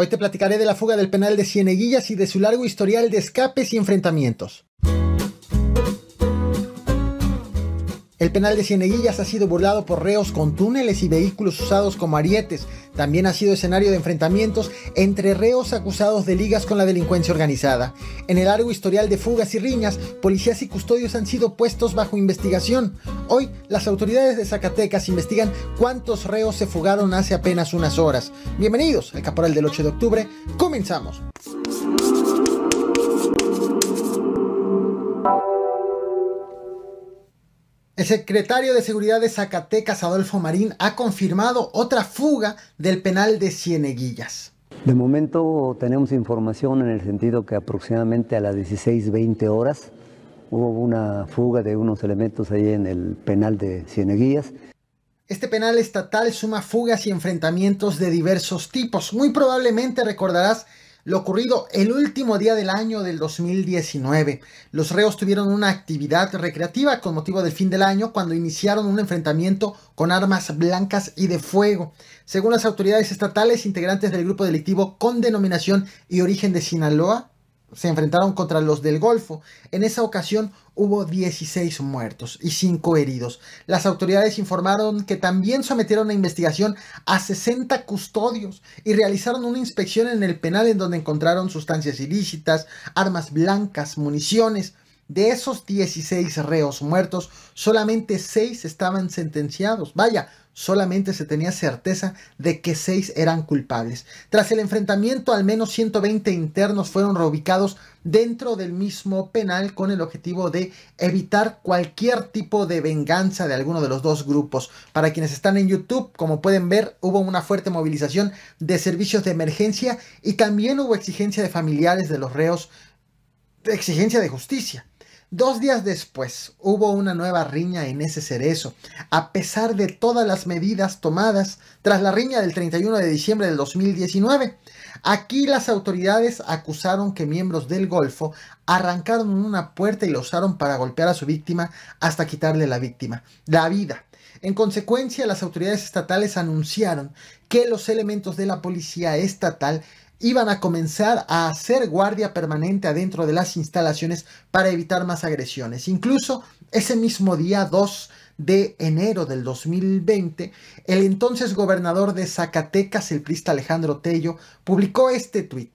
Hoy te platicaré de la fuga del penal de Cieneguillas y de su largo historial de escapes y enfrentamientos. El penal de Cieneguillas ha sido burlado por reos con túneles y vehículos usados como arietes. También ha sido escenario de enfrentamientos entre reos acusados de ligas con la delincuencia organizada. En el largo historial de fugas y riñas, policías y custodios han sido puestos bajo investigación. Hoy, las autoridades de Zacatecas investigan cuántos reos se fugaron hace apenas unas horas. Bienvenidos al Caporal del 8 de octubre. Comenzamos. El secretario de Seguridad de Zacatecas, Adolfo Marín, ha confirmado otra fuga del penal de Cieneguillas. De momento tenemos información en el sentido que aproximadamente a las 16.20 horas hubo una fuga de unos elementos ahí en el penal de Cieneguillas. Este penal estatal suma fugas y enfrentamientos de diversos tipos. Muy probablemente recordarás lo ocurrido el último día del año del 2019. Los reos tuvieron una actividad recreativa con motivo del fin del año cuando iniciaron un enfrentamiento con armas blancas y de fuego. Según las autoridades estatales, integrantes del grupo delictivo con denominación y origen de Sinaloa, se enfrentaron contra los del Golfo. En esa ocasión hubo 16 muertos y 5 heridos. Las autoridades informaron que también sometieron a investigación a 60 custodios y realizaron una inspección en el penal en donde encontraron sustancias ilícitas, armas blancas, municiones. De esos 16 reos muertos, solamente 6 estaban sentenciados. Vaya, solamente se tenía certeza de que seis eran culpables. Tras el enfrentamiento, al menos 120 internos fueron reubicados dentro del mismo penal con el objetivo de evitar cualquier tipo de venganza de alguno de los dos grupos. Para quienes están en YouTube, como pueden ver, hubo una fuerte movilización de servicios de emergencia y también hubo exigencia de familiares de los reos, exigencia de justicia. Dos días después hubo una nueva riña en ese cerezo, a pesar de todas las medidas tomadas tras la riña del 31 de diciembre del 2019. Aquí las autoridades acusaron que miembros del Golfo arrancaron una puerta y la usaron para golpear a su víctima hasta quitarle la víctima, la vida. En consecuencia, las autoridades estatales anunciaron que los elementos de la policía estatal iban a comenzar a hacer guardia permanente adentro de las instalaciones para evitar más agresiones. Incluso ese mismo día 2 de enero del 2020, el entonces gobernador de Zacatecas, el prista Alejandro Tello, publicó este tuit.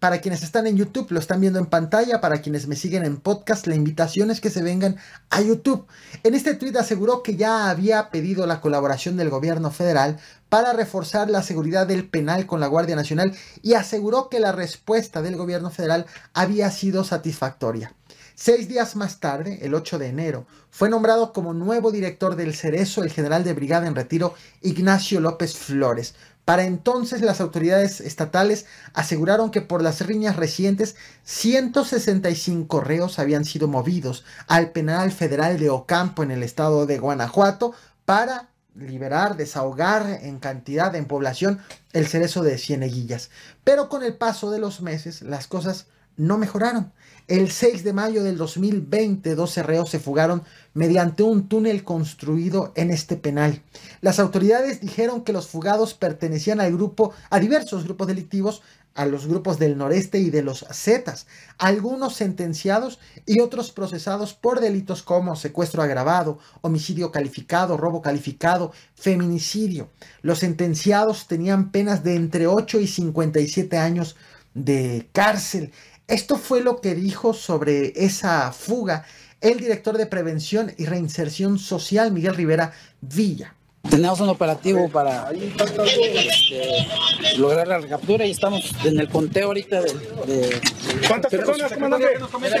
Para quienes están en YouTube, lo están viendo en pantalla. Para quienes me siguen en podcast, la invitación es que se vengan a YouTube. En este tweet aseguró que ya había pedido la colaboración del gobierno federal para reforzar la seguridad del penal con la Guardia Nacional y aseguró que la respuesta del gobierno federal había sido satisfactoria. Seis días más tarde, el 8 de enero, fue nombrado como nuevo director del Cerezo el general de brigada en retiro Ignacio López Flores, para entonces las autoridades estatales aseguraron que por las riñas recientes 165 reos habían sido movidos al penal federal de Ocampo en el estado de Guanajuato para liberar, desahogar en cantidad, en población, el cerezo de Cieneguillas. Pero con el paso de los meses las cosas no mejoraron. El 6 de mayo del 2020, 12 reos se fugaron mediante un túnel construido en este penal. Las autoridades dijeron que los fugados pertenecían al grupo, a diversos grupos delictivos, a los grupos del noreste y de los Zetas, algunos sentenciados y otros procesados por delitos como secuestro agravado, homicidio calificado, robo calificado, feminicidio. Los sentenciados tenían penas de entre 8 y 57 años de cárcel. Esto fue lo que dijo sobre esa fuga el director de Prevención y Reinserción Social, Miguel Rivera Villa. Tenemos un operativo para este, lograr la recaptura y estamos en el conteo ahorita de... ¿Cuántas personas, comandante?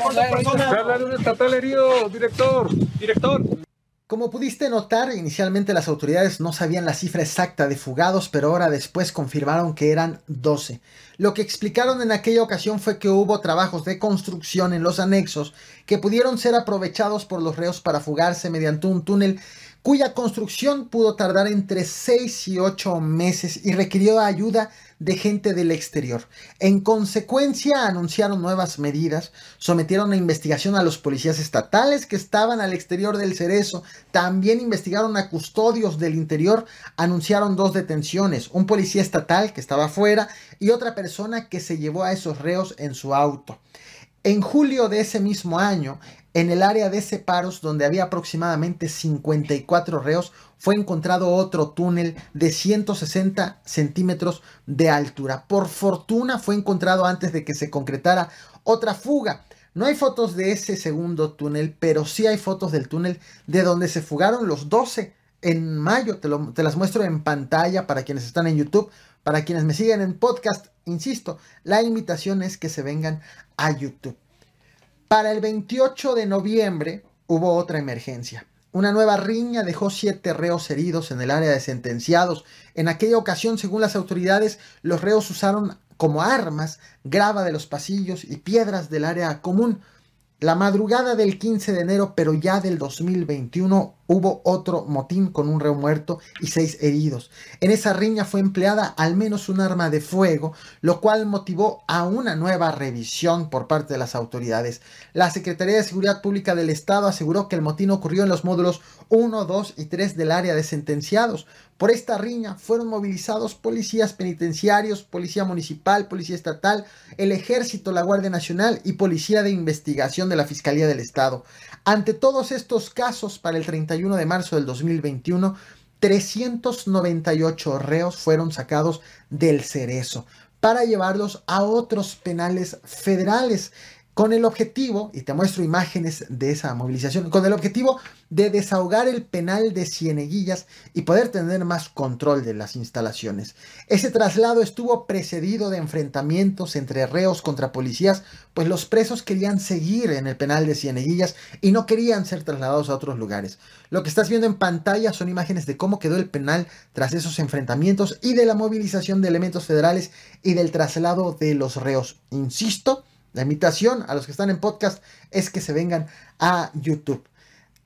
¿Cuántas personas? un estatal herido, director. Director. Como pudiste notar, inicialmente las autoridades no sabían la cifra exacta de fugados, pero ahora después confirmaron que eran 12. Lo que explicaron en aquella ocasión fue que hubo trabajos de construcción en los anexos que pudieron ser aprovechados por los reos para fugarse mediante un túnel cuya construcción pudo tardar entre 6 y 8 meses y requirió ayuda de gente del exterior. En consecuencia, anunciaron nuevas medidas, sometieron a investigación a los policías estatales que estaban al exterior del cerezo, también investigaron a custodios del interior, anunciaron dos detenciones, un policía estatal que estaba afuera y otra persona que se llevó a esos reos en su auto. En julio de ese mismo año, en el área de separos, donde había aproximadamente 54 reos, fue encontrado otro túnel de 160 centímetros de altura. Por fortuna fue encontrado antes de que se concretara otra fuga. No hay fotos de ese segundo túnel, pero sí hay fotos del túnel de donde se fugaron los 12 en mayo. Te, te las muestro en pantalla para quienes están en YouTube. Para quienes me siguen en podcast, insisto, la invitación es que se vengan a YouTube. Para el 28 de noviembre hubo otra emergencia. Una nueva riña dejó siete reos heridos en el área de sentenciados. En aquella ocasión, según las autoridades, los reos usaron como armas grava de los pasillos y piedras del área común. La madrugada del 15 de enero, pero ya del 2021, hubo otro motín con un reo muerto y seis heridos. En esa riña fue empleada al menos un arma de fuego, lo cual motivó a una nueva revisión por parte de las autoridades. La Secretaría de Seguridad Pública del Estado aseguró que el motín ocurrió en los módulos 1, 2 y 3 del área de sentenciados. Por esta riña fueron movilizados policías penitenciarios, policía municipal, policía estatal, el ejército, la Guardia Nacional y policía de investigación de la Fiscalía del Estado. Ante todos estos casos, para el 31 de marzo del 2021, 398 reos fueron sacados del cerezo para llevarlos a otros penales federales con el objetivo, y te muestro imágenes de esa movilización, con el objetivo de desahogar el penal de Cieneguillas y poder tener más control de las instalaciones. Ese traslado estuvo precedido de enfrentamientos entre reos contra policías, pues los presos querían seguir en el penal de Cieneguillas y no querían ser trasladados a otros lugares. Lo que estás viendo en pantalla son imágenes de cómo quedó el penal tras esos enfrentamientos y de la movilización de elementos federales y del traslado de los reos. Insisto, la invitación a los que están en podcast es que se vengan a YouTube.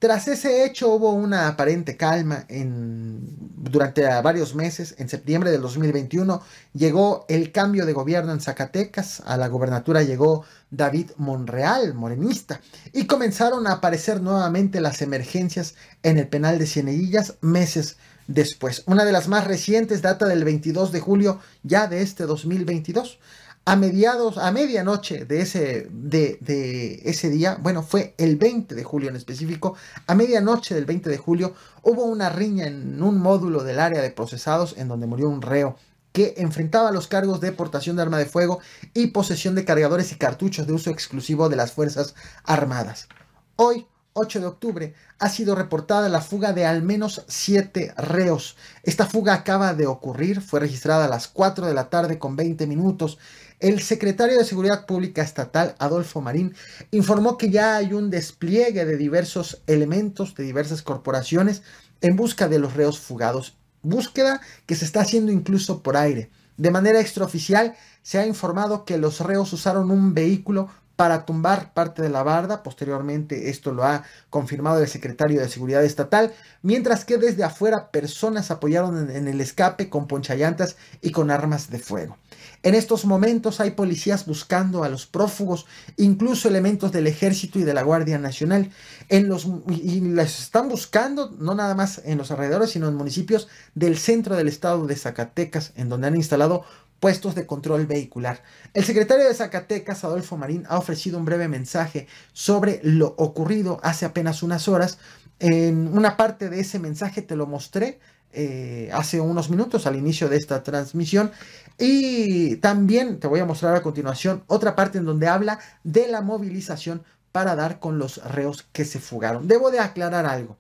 Tras ese hecho hubo una aparente calma en, durante varios meses. En septiembre del 2021 llegó el cambio de gobierno en Zacatecas. A la gobernatura llegó David Monreal, morenista. Y comenzaron a aparecer nuevamente las emergencias en el penal de Cieneguillas meses después. Una de las más recientes data del 22 de julio ya de este 2022 a mediados, a medianoche de ese, de, de, ese día, bueno, fue el 20 de julio en específico, a medianoche del 20 de julio hubo una riña en un módulo del área de procesados en donde murió un reo que enfrentaba los cargos de portación de arma de fuego y posesión de cargadores y cartuchos de uso exclusivo de las Fuerzas Armadas. Hoy, 8 de octubre, ha sido reportada la fuga de al menos 7 reos. Esta fuga acaba de ocurrir, fue registrada a las 4 de la tarde con 20 minutos el secretario de Seguridad Pública Estatal, Adolfo Marín, informó que ya hay un despliegue de diversos elementos de diversas corporaciones en busca de los reos fugados. Búsqueda que se está haciendo incluso por aire. De manera extraoficial, se ha informado que los reos usaron un vehículo para tumbar parte de la barda. Posteriormente esto lo ha confirmado el secretario de Seguridad Estatal, mientras que desde afuera personas apoyaron en, el escape con ponchallantas y con armas de fuego. En estos momentos hay policías buscando a los prófugos, incluso elementos del ejército y de la Guardia Nacional. En los, y les están buscando no nada más en los alrededores, sino en municipios del centro del estado de Zacatecas, en donde han instalado puestos de control vehicular. El secretario de Zacatecas, Adolfo Marín, ha ofrecido un breve mensaje sobre lo ocurrido hace apenas unas horas. En una parte de ese mensaje te lo mostré eh, hace unos minutos al inicio de esta transmisión. Y también te voy a mostrar a continuación otra parte en donde habla de la movilización para dar con los reos que se fugaron. Debo de aclarar algo.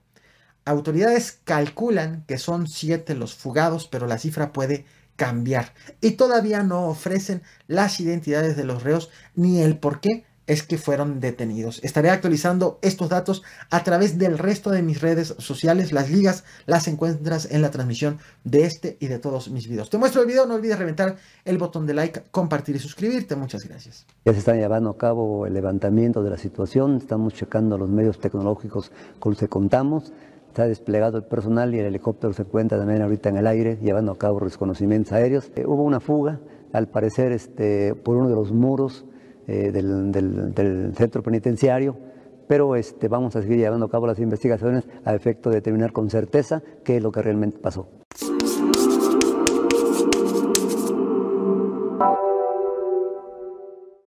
Autoridades calculan que son siete los fugados, pero la cifra puede cambiar. Y todavía no ofrecen las identidades de los reos ni el por qué es que fueron detenidos. Estaré actualizando estos datos a través del resto de mis redes sociales. Las ligas las encuentras en la transmisión de este y de todos mis videos. Te muestro el video, no olvides reventar el botón de like, compartir y suscribirte. Muchas gracias. Ya se está llevando a cabo el levantamiento de la situación, estamos checando los medios tecnológicos con los que contamos Está desplegado el personal y el helicóptero se encuentra también ahorita en el aire llevando a cabo reconocimientos aéreos. Eh, hubo una fuga, al parecer este, por uno de los muros eh, del, del, del, centro penitenciario, pero este, vamos a seguir llevando a cabo las investigaciones a efecto de determinar con certeza qué es lo que realmente pasó.